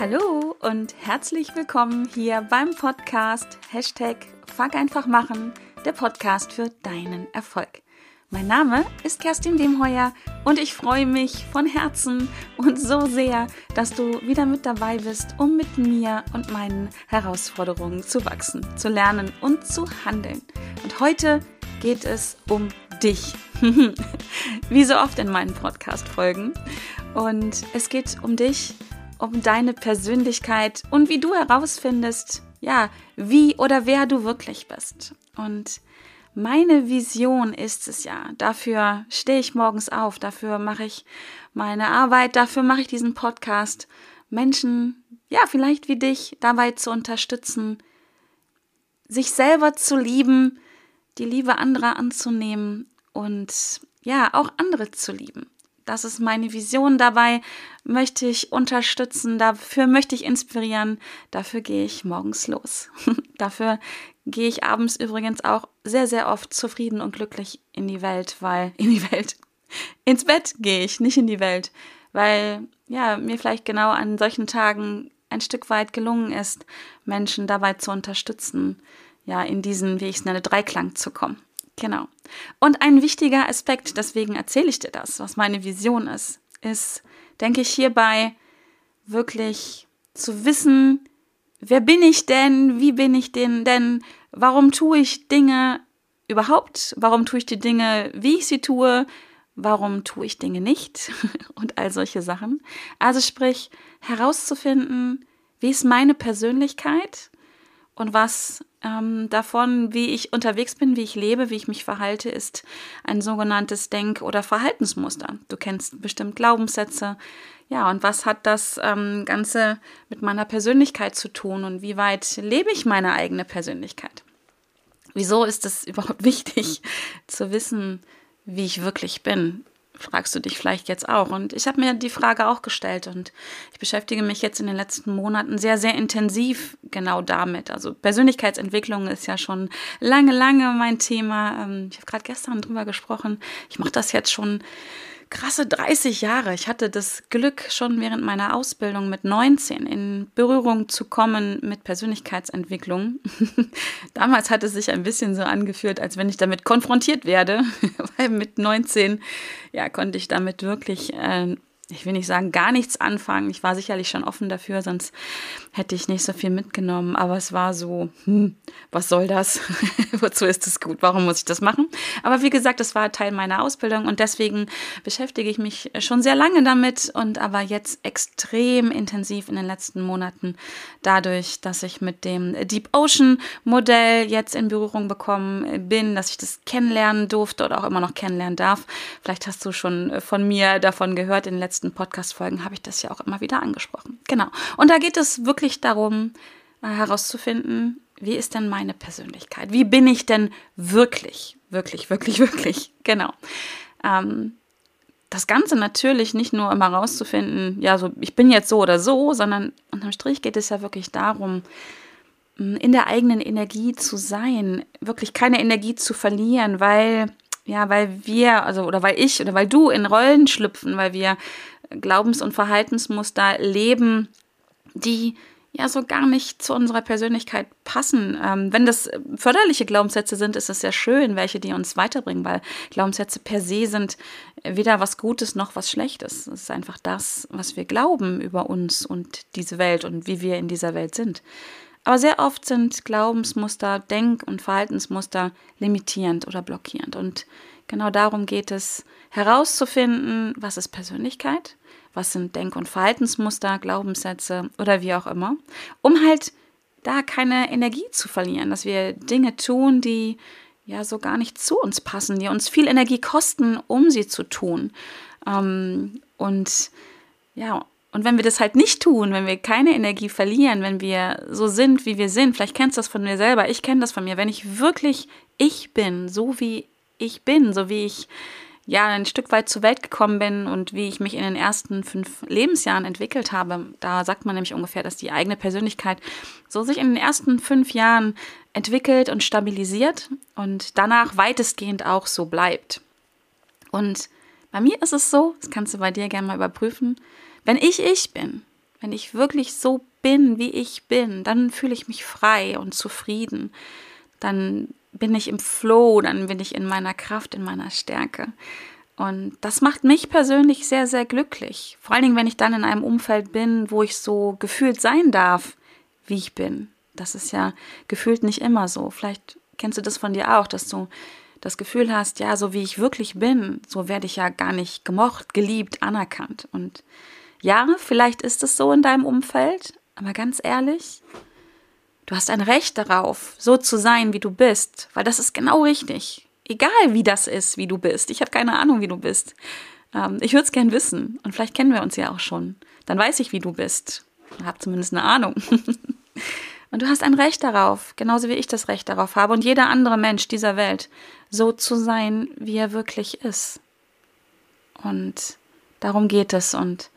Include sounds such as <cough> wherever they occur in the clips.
Hallo und herzlich willkommen hier beim Podcast Hashtag Fuck einfach machen, der Podcast für deinen Erfolg. Mein Name ist Kerstin Demheuer und ich freue mich von Herzen und so sehr, dass du wieder mit dabei bist, um mit mir und meinen Herausforderungen zu wachsen, zu lernen und zu handeln. Und heute geht es um dich. <laughs> Wie so oft in meinen Podcast-Folgen. Und es geht um dich um deine Persönlichkeit und wie du herausfindest, ja, wie oder wer du wirklich bist. Und meine Vision ist es ja, dafür stehe ich morgens auf, dafür mache ich meine Arbeit, dafür mache ich diesen Podcast, Menschen, ja, vielleicht wie dich, dabei zu unterstützen, sich selber zu lieben, die Liebe anderer anzunehmen und ja, auch andere zu lieben. Das ist meine Vision. Dabei möchte ich unterstützen, dafür möchte ich inspirieren. Dafür gehe ich morgens los. <laughs> dafür gehe ich abends übrigens auch sehr, sehr oft zufrieden und glücklich in die Welt, weil <laughs> in die Welt, ins Bett gehe ich, nicht in die Welt, weil ja, mir vielleicht genau an solchen Tagen ein Stück weit gelungen ist, Menschen dabei zu unterstützen, ja, in diesen, wie ich es nenne, Dreiklang zu kommen. Genau. Und ein wichtiger Aspekt, deswegen erzähle ich dir das, was meine Vision ist, ist, denke ich, hierbei wirklich zu wissen, wer bin ich denn, wie bin ich denn, denn warum tue ich Dinge überhaupt, warum tue ich die Dinge, wie ich sie tue, warum tue ich Dinge nicht <laughs> und all solche Sachen. Also sprich, herauszufinden, wie ist meine Persönlichkeit und was ähm, davon, wie ich unterwegs bin, wie ich lebe, wie ich mich verhalte, ist ein sogenanntes Denk- oder Verhaltensmuster. Du kennst bestimmt Glaubenssätze. Ja, und was hat das ähm, Ganze mit meiner Persönlichkeit zu tun und wie weit lebe ich meine eigene Persönlichkeit? Wieso ist es <laughs> überhaupt wichtig zu wissen, wie ich wirklich bin? Fragst du dich vielleicht jetzt auch. Und ich habe mir die Frage auch gestellt und ich beschäftige mich jetzt in den letzten Monaten sehr, sehr intensiv genau damit. Also Persönlichkeitsentwicklung ist ja schon lange, lange mein Thema. Ähm, ich habe gerade gestern drüber gesprochen. Ich mache das jetzt schon krasse 30 Jahre. Ich hatte das Glück, schon während meiner Ausbildung mit 19 in Berührung zu kommen mit Persönlichkeitsentwicklung. <laughs> Damals hat es sich ein bisschen so angefühlt, als wenn ich damit konfrontiert werde, <laughs> weil mit 19 ja konnte ich damit wirklich äh, ich will nicht sagen, gar nichts anfangen. Ich war sicherlich schon offen dafür, sonst hätte ich nicht so viel mitgenommen. Aber es war so, hm, was soll das? <laughs> Wozu ist es gut? Warum muss ich das machen? Aber wie gesagt, das war Teil meiner Ausbildung und deswegen beschäftige ich mich schon sehr lange damit und aber jetzt extrem intensiv in den letzten Monaten dadurch, dass ich mit dem Deep Ocean Modell jetzt in Berührung bekommen bin, dass ich das kennenlernen durfte oder auch immer noch kennenlernen darf. Vielleicht hast du schon von mir davon gehört in den letzten letzten Podcast-Folgen habe ich das ja auch immer wieder angesprochen. Genau. Und da geht es wirklich darum, äh, herauszufinden, wie ist denn meine Persönlichkeit? Wie bin ich denn wirklich? Wirklich, wirklich, <laughs> wirklich. Genau. Ähm, das Ganze natürlich nicht nur immer herauszufinden, ja, so ich bin jetzt so oder so, sondern unterm Strich geht es ja wirklich darum, in der eigenen Energie zu sein, wirklich keine Energie zu verlieren, weil ja, weil wir, also oder weil ich oder weil du in Rollen schlüpfen, weil wir Glaubens- und Verhaltensmuster leben, die ja so gar nicht zu unserer Persönlichkeit passen. Ähm, wenn das förderliche Glaubenssätze sind, ist es sehr schön, welche die uns weiterbringen, weil Glaubenssätze per se sind weder was Gutes noch was Schlechtes. Es ist einfach das, was wir glauben über uns und diese Welt und wie wir in dieser Welt sind. Aber sehr oft sind Glaubensmuster, Denk- und Verhaltensmuster limitierend oder blockierend. Und genau darum geht es, herauszufinden, was ist Persönlichkeit, was sind Denk- und Verhaltensmuster, Glaubenssätze oder wie auch immer, um halt da keine Energie zu verlieren, dass wir Dinge tun, die ja so gar nicht zu uns passen, die uns viel Energie kosten, um sie zu tun. Ähm, und ja, und wenn wir das halt nicht tun, wenn wir keine Energie verlieren, wenn wir so sind, wie wir sind, vielleicht kennst du das von mir selber, ich kenne das von mir, wenn ich wirklich ich bin, so wie ich bin, so wie ich ja ein Stück weit zur Welt gekommen bin und wie ich mich in den ersten fünf Lebensjahren entwickelt habe, da sagt man nämlich ungefähr, dass die eigene Persönlichkeit so sich in den ersten fünf Jahren entwickelt und stabilisiert und danach weitestgehend auch so bleibt. Und bei mir ist es so, das kannst du bei dir gerne mal überprüfen, wenn ich ich bin, wenn ich wirklich so bin, wie ich bin, dann fühle ich mich frei und zufrieden. Dann bin ich im Flow, dann bin ich in meiner Kraft, in meiner Stärke. Und das macht mich persönlich sehr, sehr glücklich. Vor allen Dingen, wenn ich dann in einem Umfeld bin, wo ich so gefühlt sein darf, wie ich bin. Das ist ja gefühlt nicht immer so. Vielleicht kennst du das von dir auch, dass du das Gefühl hast, ja, so wie ich wirklich bin, so werde ich ja gar nicht gemocht, geliebt, anerkannt. Und ja, vielleicht ist es so in deinem Umfeld, aber ganz ehrlich, du hast ein Recht darauf, so zu sein, wie du bist, weil das ist genau richtig. Egal wie das ist, wie du bist. Ich habe keine Ahnung, wie du bist. Ähm, ich würde es gern wissen. Und vielleicht kennen wir uns ja auch schon. Dann weiß ich, wie du bist. Habe zumindest eine Ahnung. <laughs> Und du hast ein Recht darauf, genauso wie ich das Recht darauf habe und jeder andere Mensch dieser Welt, so zu sein, wie er wirklich ist. Und darum geht es. Und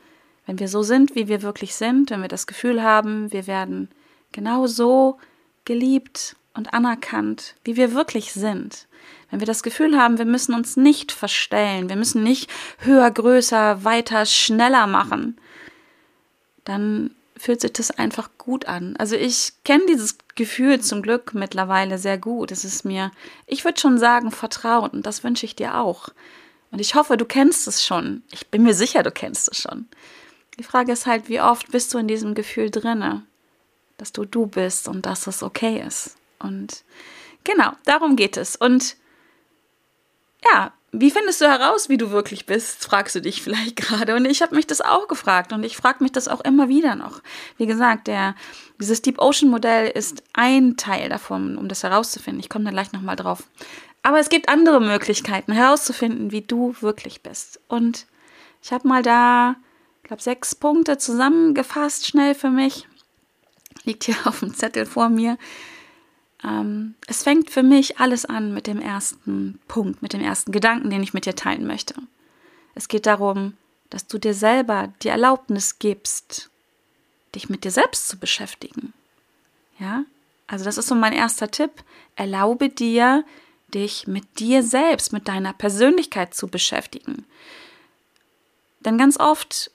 wenn wir so sind, wie wir wirklich sind, wenn wir das Gefühl haben, wir werden genau so geliebt und anerkannt, wie wir wirklich sind, wenn wir das Gefühl haben, wir müssen uns nicht verstellen, wir müssen nicht höher, größer, weiter, schneller machen, dann fühlt sich das einfach gut an. Also ich kenne dieses Gefühl zum Glück mittlerweile sehr gut. Es ist mir, ich würde schon sagen, vertraut und das wünsche ich dir auch. Und ich hoffe, du kennst es schon. Ich bin mir sicher, du kennst es schon. Die Frage ist halt, wie oft bist du in diesem Gefühl drinne, dass du du bist und dass es okay ist. Und genau, darum geht es. Und ja, wie findest du heraus, wie du wirklich bist, fragst du dich vielleicht <laughs> gerade. Und ich habe mich das auch gefragt und ich frage mich das auch immer wieder noch. Wie gesagt, der, dieses Deep Ocean Modell ist ein Teil davon, um das herauszufinden. Ich komme da gleich nochmal drauf. Aber es gibt andere Möglichkeiten herauszufinden, wie du wirklich bist. Und ich habe mal da, glaube, sechs Punkte zusammengefasst, schnell für mich. Liegt hier <laughs> auf dem Zettel vor mir. Ähm, es fängt für mich alles an mit dem ersten Punkt, mit dem ersten Gedanken, den ich mit dir teilen möchte. Es geht darum, dass du dir selber die Erlaubnis gibst, dich mit dir selbst zu beschäftigen. Ja? Also das ist so mein erster Tipp. Erlaube dir, dich mit dir selbst, mit deiner Persönlichkeit zu beschäftigen. Denn ganz oft,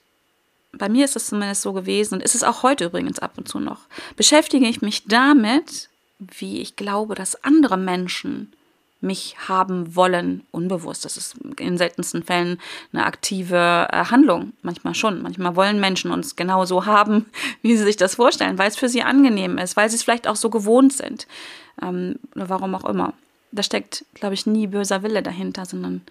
bei mir ist es zumindest so gewesen und ist es auch heute übrigens ab und zu noch, beschäftige ich mich damit, wie ich glaube, dass andere Menschen mich haben wollen, unbewusst. Das ist in seltensten Fällen eine aktive äh, Handlung. Manchmal schon. Manchmal wollen Menschen uns genau so haben, <laughs> wie sie sich das vorstellen, weil es für sie angenehm ist, weil sie es vielleicht auch so gewohnt sind. Ähm, oder warum auch immer da steckt, glaube ich, nie böser Wille dahinter, sondern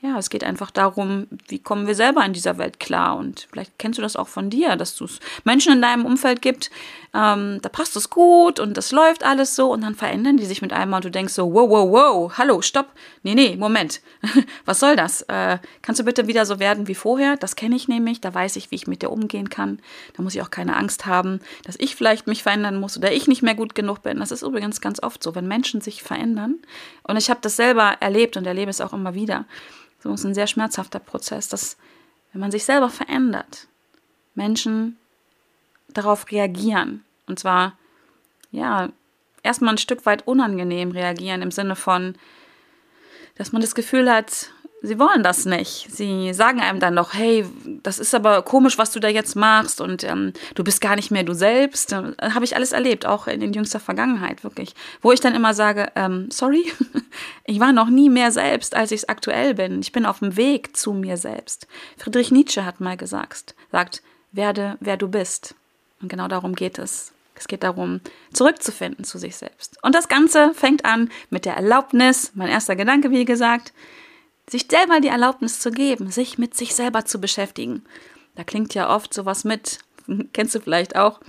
ja, es geht einfach darum, wie kommen wir selber in dieser Welt klar. Und vielleicht kennst du das auch von dir, dass du es Menschen in deinem Umfeld gibt, ähm, da passt es gut und das läuft alles so und dann verändern die sich mit einmal und du denkst so, wow, wow, wow, hallo, stopp, nee, nee, Moment, <laughs> was soll das? Äh, kannst du bitte wieder so werden wie vorher? Das kenne ich nämlich, da weiß ich, wie ich mit dir umgehen kann. Da muss ich auch keine Angst haben, dass ich vielleicht mich verändern muss oder ich nicht mehr gut genug bin. Das ist übrigens ganz oft so, wenn Menschen sich verändern, und ich habe das selber erlebt und erlebe es auch immer wieder. So ist ein sehr schmerzhafter Prozess, dass wenn man sich selber verändert, Menschen darauf reagieren. Und zwar, ja, erstmal ein Stück weit unangenehm reagieren im Sinne von, dass man das Gefühl hat, sie wollen das nicht. Sie sagen einem dann noch, hey, das ist aber komisch, was du da jetzt machst und ähm, du bist gar nicht mehr du selbst. Äh, Habe ich alles erlebt, auch in, in jüngster Vergangenheit, wirklich. Wo ich dann immer sage, ähm, sorry, <laughs> ich war noch nie mehr selbst, als ich es aktuell bin. Ich bin auf dem Weg zu mir selbst. Friedrich Nietzsche hat mal gesagt, sagt, werde, wer du bist. Und genau darum geht es. Es geht darum, zurückzufinden zu sich selbst. Und das Ganze fängt an mit der Erlaubnis, mein erster Gedanke, wie gesagt, sich selber die Erlaubnis zu geben, sich mit sich selber zu beschäftigen. Da klingt ja oft sowas mit, <laughs> kennst du vielleicht auch.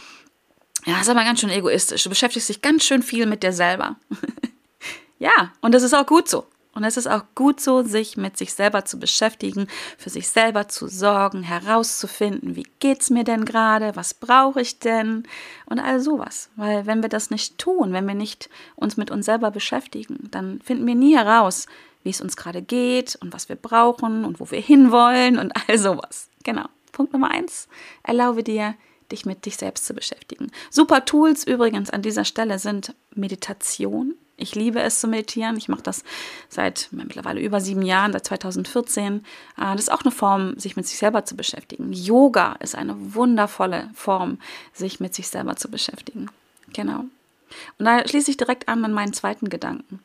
Ja, ist aber ganz schön egoistisch. Du beschäftigst dich ganz schön viel mit dir selber. <laughs> ja, und das ist auch gut so. Und es ist auch gut so, sich mit sich selber zu beschäftigen, für sich selber zu sorgen, herauszufinden, wie geht's mir denn gerade, was brauche ich denn und all sowas. Weil wenn wir das nicht tun, wenn wir nicht uns mit uns selber beschäftigen, dann finden wir nie heraus, wie es uns gerade geht und was wir brauchen und wo wir <laughs> hinwollen und all sowas. Genau. Punkt Nummer eins. Erlaube dir, dich mit dich selbst zu beschäftigen. Super Tools übrigens an dieser Stelle sind Meditation. Ich liebe es zu meditieren. Ich mache das seit mittlerweile über sieben Jahren, seit 2014. Äh, das ist auch eine Form, sich mit sich selber zu beschäftigen. Yoga ist eine wundervolle Form, sich mit sich selber zu beschäftigen. Genau. Und da schließe ich direkt an an meinen zweiten Gedanken.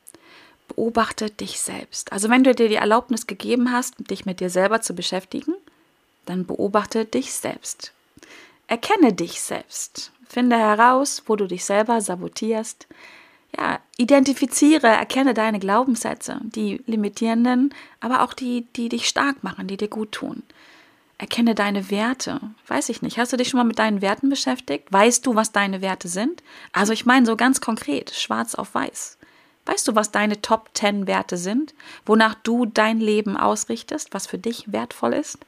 Beobachte dich selbst. Also wenn du dir die Erlaubnis gegeben hast, dich mit dir selber zu beschäftigen, dann beobachte dich selbst. Erkenne dich selbst. Finde heraus, wo du dich selber sabotierst. Ja, identifiziere, erkenne deine Glaubenssätze, die limitierenden, aber auch die, die dich stark machen, die dir gut tun. Erkenne deine Werte. Weiß ich nicht. Hast du dich schon mal mit deinen Werten beschäftigt? Weißt du, was deine Werte sind? Also ich meine so ganz konkret, schwarz auf weiß. Weißt du, was deine Top 10 Werte sind? Wonach du dein Leben ausrichtest, was für dich wertvoll ist?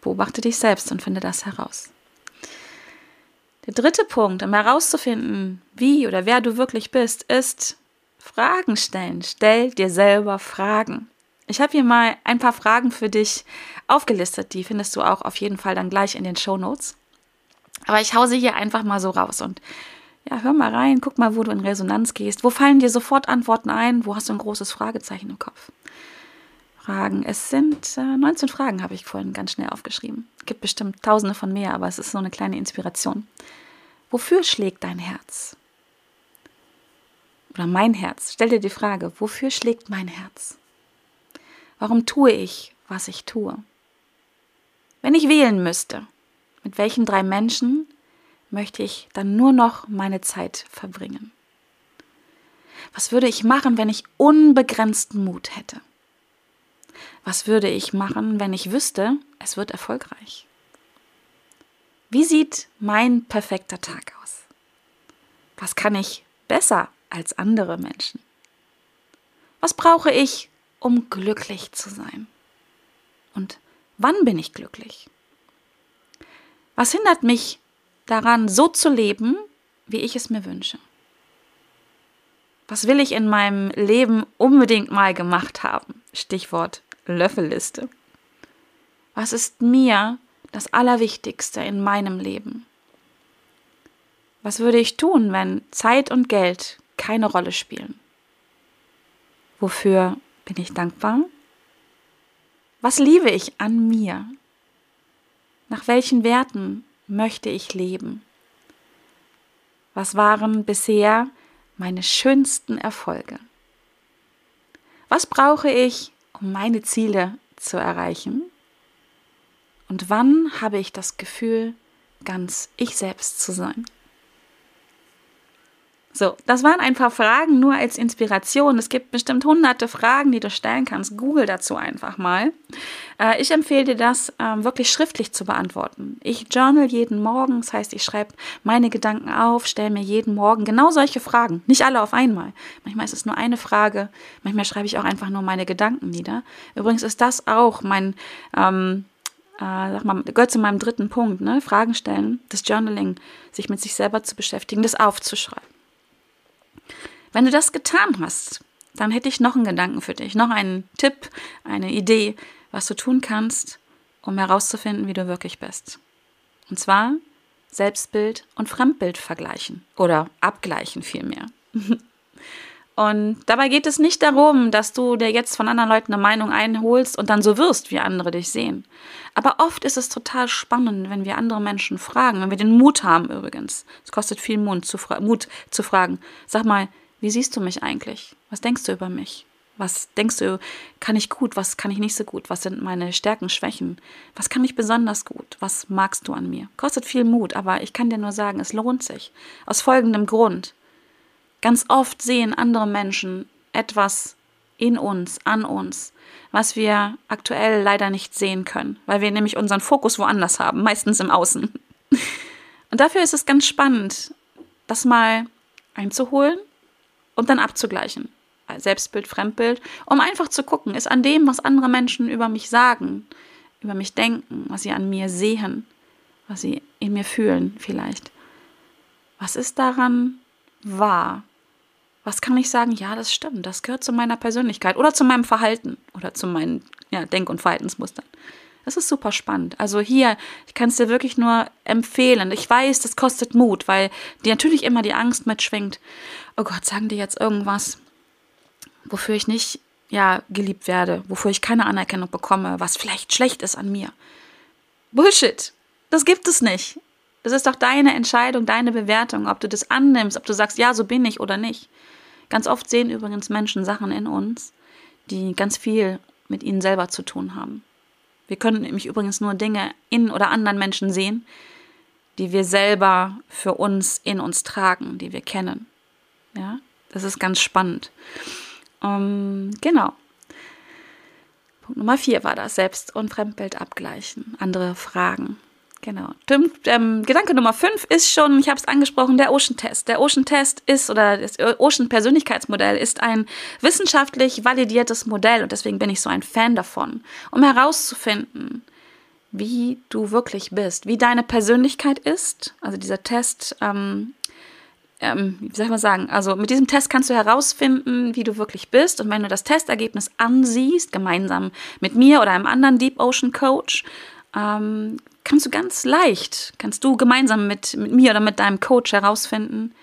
Beobachte dich selbst und finde das heraus. Der dritte Punkt, um herauszufinden, wie oder wer du wirklich bist, ist Fragen stellen. Stell dir selber Fragen. Ich habe hier mal ein paar Fragen für dich aufgelistet. Die findest du auch auf jeden Fall dann gleich in den Show Notes. Aber ich hau sie hier einfach mal so raus und ja, hör mal rein, guck mal, wo du in Resonanz gehst. Wo fallen dir sofort Antworten ein? Wo hast du ein großes Fragezeichen im Kopf? Fragen. Es sind äh, 19 Fragen, habe ich vorhin ganz schnell aufgeschrieben. Es gibt bestimmt tausende von mehr, aber es ist so eine kleine Inspiration. Wofür schlägt dein Herz? Oder mein Herz? Stell dir die Frage, wofür schlägt mein Herz? Warum tue ich, was ich tue? Wenn ich wählen müsste, mit welchen drei Menschen möchte ich dann nur noch meine Zeit verbringen? Was würde ich machen, wenn ich unbegrenzten Mut hätte? Was würde ich machen, wenn ich wüsste, es wird erfolgreich? Wie sieht mein perfekter Tag aus? Was kann ich besser als andere Menschen? Was brauche ich, um glücklich zu sein? Und wann bin ich glücklich? Was hindert mich daran, so zu leben, wie ich es mir wünsche? Was will ich in meinem Leben unbedingt mal gemacht haben? Stichwort Löffelliste. Was ist mir das Allerwichtigste in meinem Leben? Was würde ich tun, wenn Zeit und Geld keine Rolle spielen? Wofür bin ich dankbar? Was liebe ich an mir? Nach welchen Werten möchte ich leben? Was waren bisher meine schönsten Erfolge? Was brauche ich, um meine Ziele zu erreichen? Und wann habe ich das Gefühl, ganz ich selbst zu sein? So, das waren ein paar Fragen nur als Inspiration. Es gibt bestimmt hunderte Fragen, die du stellen kannst. Google dazu einfach mal. Äh, ich empfehle dir das äh, wirklich schriftlich zu beantworten. Ich journal jeden Morgen, das heißt, ich schreibe meine Gedanken auf, stelle mir jeden Morgen genau solche Fragen. Nicht alle auf einmal. Manchmal ist es nur eine Frage, manchmal schreibe ich auch einfach nur meine Gedanken nieder. Übrigens ist das auch mein, ähm, äh, sag mal, gehört zu meinem dritten Punkt, ne? Fragen stellen, das Journaling, sich mit sich selber zu beschäftigen, das aufzuschreiben. Wenn du das getan hast, dann hätte ich noch einen Gedanken für dich, noch einen Tipp, eine Idee, was du tun kannst, um herauszufinden, wie du wirklich bist. Und zwar Selbstbild und Fremdbild vergleichen oder abgleichen vielmehr. <laughs> Und dabei geht es nicht darum, dass du dir jetzt von anderen Leuten eine Meinung einholst und dann so wirst, wie andere dich sehen. Aber oft ist es total spannend, wenn wir andere Menschen fragen, wenn wir den Mut haben übrigens. Es kostet viel Mut zu, Mut zu fragen. Sag mal, wie siehst du mich eigentlich? Was denkst du über mich? Was denkst du, kann ich gut, was kann ich nicht so gut? Was sind meine Stärken, Schwächen? Was kann ich besonders gut? Was magst du an mir? Kostet viel Mut, aber ich kann dir nur sagen, es lohnt sich. Aus folgendem Grund. Ganz oft sehen andere Menschen etwas in uns, an uns, was wir aktuell leider nicht sehen können, weil wir nämlich unseren Fokus woanders haben, meistens im Außen. <laughs> Und dafür ist es ganz spannend, das mal einzuholen und dann abzugleichen. Selbstbild, Fremdbild, um einfach zu gucken, ist an dem, was andere Menschen über mich sagen, über mich denken, was sie an mir sehen, was sie in mir fühlen vielleicht. Was ist daran wahr? Was kann ich sagen? Ja, das stimmt, das gehört zu meiner Persönlichkeit oder zu meinem Verhalten oder zu meinen ja, Denk- und Verhaltensmustern. Es ist super spannend. Also hier, ich kann es dir wirklich nur empfehlen. Ich weiß, das kostet Mut, weil dir natürlich immer die Angst mitschwingt. Oh Gott, sagen die jetzt irgendwas, wofür ich nicht ja geliebt werde, wofür ich keine Anerkennung bekomme, was vielleicht schlecht ist an mir. Bullshit. Das gibt es nicht. Das ist doch deine Entscheidung, deine Bewertung, ob du das annimmst, ob du sagst, ja, so bin ich oder nicht. Ganz oft sehen übrigens Menschen Sachen in uns, die ganz viel mit ihnen selber zu tun haben. Wir können nämlich übrigens nur Dinge in oder anderen Menschen sehen, die wir selber für uns in uns tragen, die wir kennen. Ja, das ist ganz spannend. Ähm, genau. Punkt Nummer vier war das Selbst- und Fremdbild abgleichen. Andere Fragen. Genau. Ähm, Gedanke Nummer fünf ist schon, ich habe es angesprochen, der Ocean Test. Der Ocean Test ist oder das Ocean Persönlichkeitsmodell ist ein wissenschaftlich validiertes Modell und deswegen bin ich so ein Fan davon, um herauszufinden, wie du wirklich bist, wie deine Persönlichkeit ist. Also dieser Test, ähm, ähm, wie soll ich mal sagen, also mit diesem Test kannst du herausfinden, wie du wirklich bist. Und wenn du das Testergebnis ansiehst, gemeinsam mit mir oder einem anderen Deep Ocean Coach, ähm, kannst du ganz leicht, kannst du gemeinsam mit, mit mir oder mit deinem Coach herausfinden,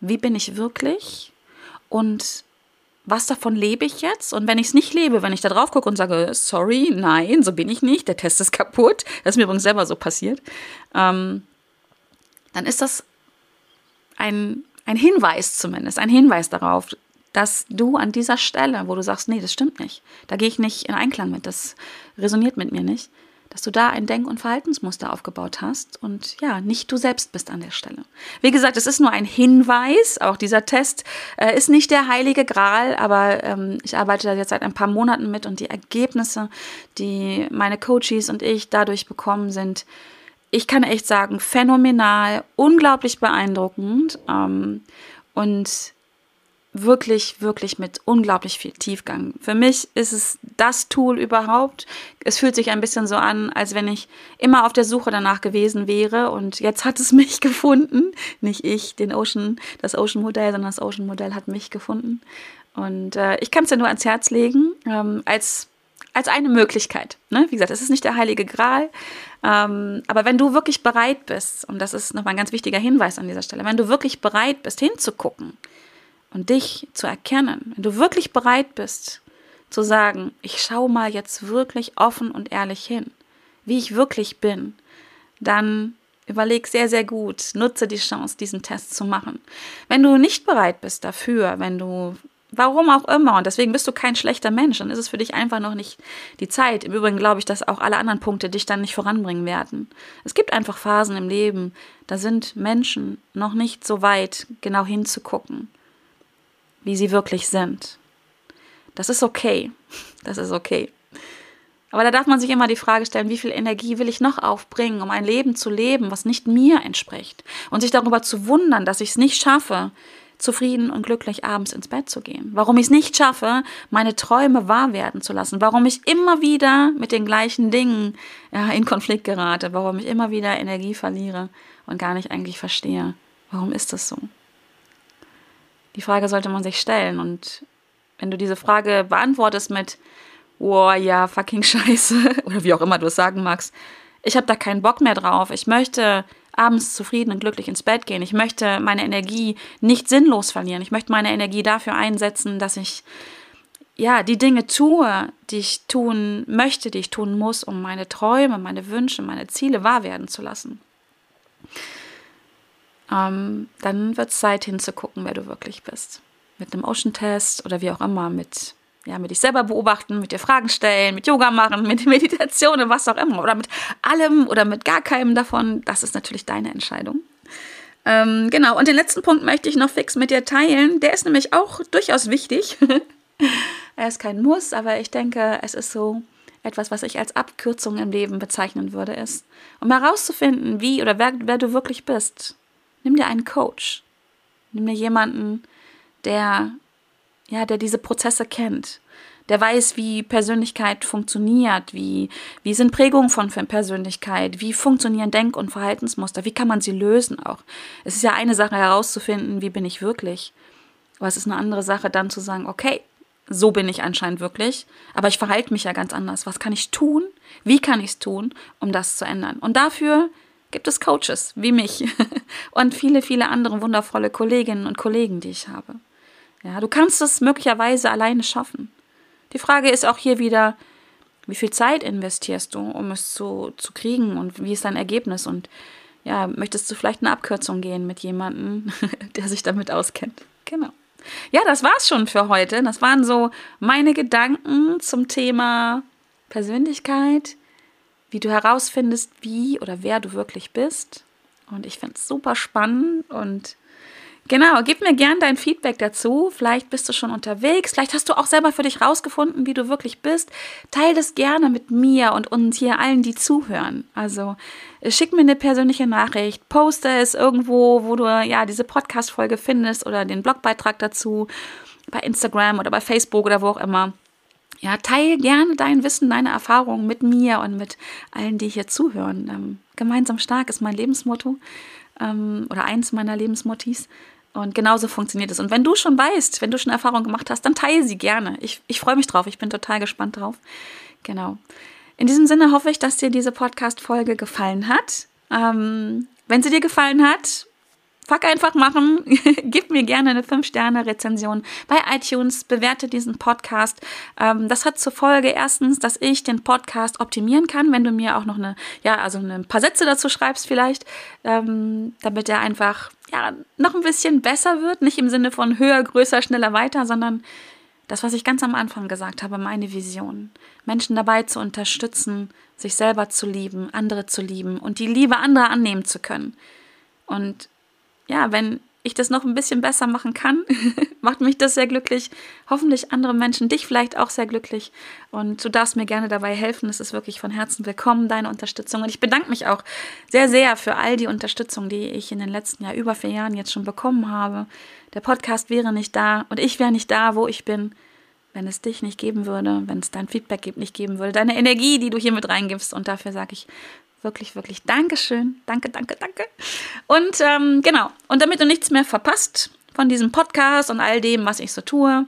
wie bin ich wirklich und was davon lebe ich jetzt? Und wenn ich es nicht lebe, wenn ich da drauf gucke und sage, sorry, nein, so bin ich nicht, der Test ist kaputt, <laughs> das ist mir übrigens selber so passiert, ähm, dann ist das ein, ein Hinweis zumindest, ein Hinweis darauf, dass du an dieser Stelle, wo du sagst, nee, das stimmt nicht, da gehe ich nicht in Einklang mit, das resoniert mit mir nicht, dass du da ein Denk- und Verhaltensmuster aufgebaut hast und ja, nicht du selbst bist an der Stelle. Wie gesagt, es ist nur ein Hinweis, auch dieser Test äh, ist nicht der heilige Gral, aber ähm, ich arbeite da jetzt seit ein paar Monaten mit und die Ergebnisse, die meine Coaches und ich dadurch bekommen, sind, ich kann echt sagen, phänomenal, unglaublich beeindruckend ähm, und wirklich, wirklich mit unglaublich viel Tiefgang. Für mich ist es das Tool überhaupt. Es fühlt sich ein bisschen so an, als wenn ich immer auf der Suche danach gewesen wäre und jetzt hat es <laughs> mich gefunden. Nicht ich, den Ocean, das Ocean Modell, sondern das Ocean Modell hat mich gefunden. Und äh, ich kann es dir nur ans Herz legen, ähm, als, als eine Möglichkeit. Ne? Wie gesagt, es ist nicht der heilige Gral. Ähm, aber wenn du wirklich bereit bist, und das ist nochmal ein ganz wichtiger Hinweis an dieser Stelle, wenn du wirklich bereit bist, hinzugucken, und dich zu erkennen, wenn du wirklich bereit bist zu sagen, ich schaue mal jetzt wirklich offen und ehrlich hin, wie ich wirklich bin, dann überleg sehr, sehr gut, nutze die Chance, diesen Test zu machen. Wenn du nicht bereit bist dafür, wenn du, warum auch immer, und deswegen bist du kein schlechter Mensch, dann ist es für dich einfach noch nicht die Zeit. Im Übrigen glaube ich, dass auch alle anderen Punkte dich dann nicht voranbringen werden. Es gibt einfach Phasen im Leben, da sind Menschen noch nicht so weit, genau hinzugucken wie sie wirklich sind. Das ist okay. <laughs> Das ist okay. Aber da darf man sich immer die Frage stellen, wie viel Energie will ich noch aufbringen, um ein Leben zu leben, was nicht mir entspricht? Und sich darüber zu wundern, dass ich es nicht schaffe, zufrieden und glücklich abends ins Bett zu gehen. Warum ich es nicht schaffe, meine Träume wahr werden zu lassen. Warum ich immer wieder mit den gleichen Dingen ja, in Konflikt gerate. Warum ich immer wieder Energie verliere und gar nicht eigentlich verstehe. Warum ist das so? Die Frage sollte man sich stellen. Und wenn du diese Frage beantwortest mit, oh ja, fucking <laughs> scheiße, oder wie auch immer du es sagen magst, ich habe da keinen Bock mehr drauf. Ich möchte abends zufrieden und glücklich ins Bett gehen. Ich möchte meine Energie nicht sinnlos verlieren. Ich möchte meine Energie dafür einsetzen, dass ich ja die Dinge tue, die ich tun möchte, die ich tun muss, um meine Träume, meine Wünsche, meine Ziele wahr werden zu lassen ähm, dann wird es Zeit hinzugucken, wer du wirklich bist. Mit einem Ocean-Test oder wie auch immer, mit, ja, mit dich selber beobachten, mit dir Fragen stellen, mit Yoga machen, mit <laughs> Meditation und was auch immer. Oder mit allem oder mit gar keinem davon. Das ist natürlich deine Entscheidung. Ähm, genau, und den letzten Punkt möchte ich noch fix mit dir teilen. Der ist nämlich auch durchaus wichtig. <laughs> er ist kein Muss, aber ich denke, es ist so etwas, was ich als Abkürzung im Leben bezeichnen würde, ist, um herauszufinden, wie oder wer, wer du wirklich bist, Nimm dir einen Coach. Nimm dir jemanden, der, ja, der diese Prozesse kennt, der weiß, wie Persönlichkeit funktioniert, wie, wie sind Prägungen von Persönlichkeit, wie funktionieren Denk- und Verhaltensmuster, wie kann man sie lösen auch. Es ist ja eine Sache herauszufinden, wie bin ich wirklich. Aber es ist eine andere Sache dann zu sagen, okay, so bin ich anscheinend wirklich, aber ich verhalte mich ja ganz anders. Was kann ich tun? Wie kann ich es tun, um das zu ändern? Und dafür gibt es Coaches wie mich <laughs> und viele, viele andere wundervolle Kolleginnen und Kollegen, die ich habe. Ja, du kannst es möglicherweise alleine schaffen. Die Frage ist auch hier wieder, wie viel Zeit investierst du, um es zu, zu kriegen und wie ist dein Ergebnis? Und ja, möchtest du vielleicht eine Abkürzung gehen mit jemandem, <laughs> der sich damit auskennt? Genau. Ja, das war's schon für heute. Das waren so meine Gedanken zum Thema Persönlichkeit, wie du herausfindest, wie oder wer du wirklich bist. Und ich finde es super spannend und Genau, gib mir gern dein Feedback dazu. Vielleicht bist du schon unterwegs, vielleicht hast du auch selber für dich rausgefunden, wie du wirklich bist. Teil das gerne mit mir und uns hier allen, die zuhören. Also schick mir eine persönliche Nachricht, poste es irgendwo, wo du ja diese Podcast-Folge findest oder den Blogbeitrag dazu bei Instagram oder bei Facebook oder wo auch immer. Ja, teil gerne dein Wissen, deine Erfahrungen mit mir und mit allen, die hier zuhören. Ähm, gemeinsam stark ist mein Lebensmotto ähm, oder eins meiner Lebensmottis. Und genauso funktioniert es. Und wenn du schon weißt, wenn du schon Erfahrung gemacht hast, dann teile sie gerne. Ich, ich freue mich drauf. Ich bin total gespannt drauf. Genau. In diesem Sinne hoffe ich, dass dir diese Podcast-Folge gefallen hat. Ähm, wenn sie dir gefallen hat, Fuck einfach machen. <laughs> Gib mir gerne eine 5-Sterne-Rezension bei iTunes. Bewerte diesen Podcast. Ähm, das hat zur Folge erstens, dass ich den Podcast optimieren kann, wenn du mir auch noch eine, ja, also ein paar Sätze dazu schreibst vielleicht, ähm, damit er einfach, ja, noch ein bisschen besser wird. Nicht im Sinne von höher, größer, schneller, weiter, sondern das, was ich ganz am Anfang gesagt habe, meine Vision. Menschen dabei zu unterstützen, sich selber zu lieben, andere zu lieben und die Liebe anderer annehmen zu können. Und ja, wenn ich das noch ein bisschen besser machen kann, <laughs> macht mich das sehr glücklich. Hoffentlich andere Menschen, dich vielleicht auch sehr glücklich. Und du darfst mir gerne dabei helfen. Es ist wirklich von Herzen willkommen, deine Unterstützung. Und ich bedanke mich auch sehr, sehr für all die Unterstützung, die ich in den letzten Jahr, über vier Jahren jetzt schon bekommen habe. Der Podcast wäre nicht da und ich wäre nicht da, wo ich bin, wenn es dich nicht geben würde, wenn es dein Feedback nicht geben würde, deine Energie, die du hier mit reingibst. Und dafür sage ich wirklich, wirklich Dankeschön. Danke, danke, danke. Und ähm, genau, und damit du nichts mehr verpasst von diesem Podcast und all dem, was ich so tue,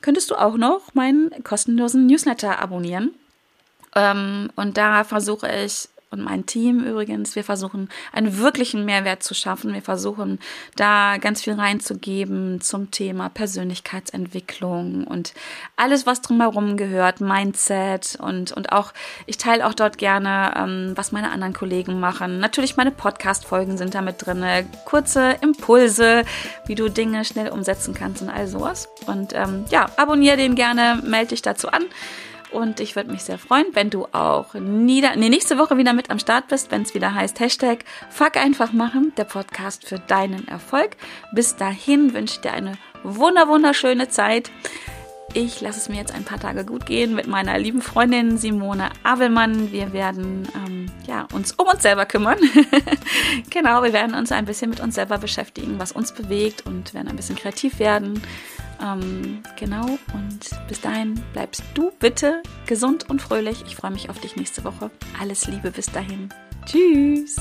könntest du auch noch meinen kostenlosen Newsletter abonnieren. Ähm, und da versuche ich und mein Team übrigens, wir versuchen einen wirklichen Mehrwert zu schaffen. Wir versuchen da ganz viel reinzugeben zum Thema Persönlichkeitsentwicklung und alles, was drumherum gehört, Mindset und, und auch, ich teile auch dort gerne, ähm, was meine anderen Kollegen machen. Natürlich meine Podcast-Folgen sind da mit drin, kurze Impulse, wie du Dinge schnell umsetzen kannst und all sowas. Und ähm, ja, abonniere den gerne, melde dich dazu an. Und ich würde mich sehr freuen, wenn du auch nieder, nee, nächste Woche wieder mit am Start bist, wenn es wieder heißt Hashtag Fuck einfach machen, der Podcast für deinen Erfolg. Bis dahin wünsche ich dir eine wunder wunderschöne Zeit. Ich lasse es mir jetzt ein paar Tage gut gehen mit meiner lieben Freundin Simone Abelmann. Wir werden ähm, ja, uns um uns selber kümmern. <laughs> genau, wir werden uns ein bisschen mit uns selber beschäftigen, was uns bewegt und werden ein bisschen kreativ werden. Ähm, genau, und bis dahin bleibst du bitte gesund und fröhlich. Ich freue mich auf dich nächste Woche. Alles Liebe bis dahin. Tschüss.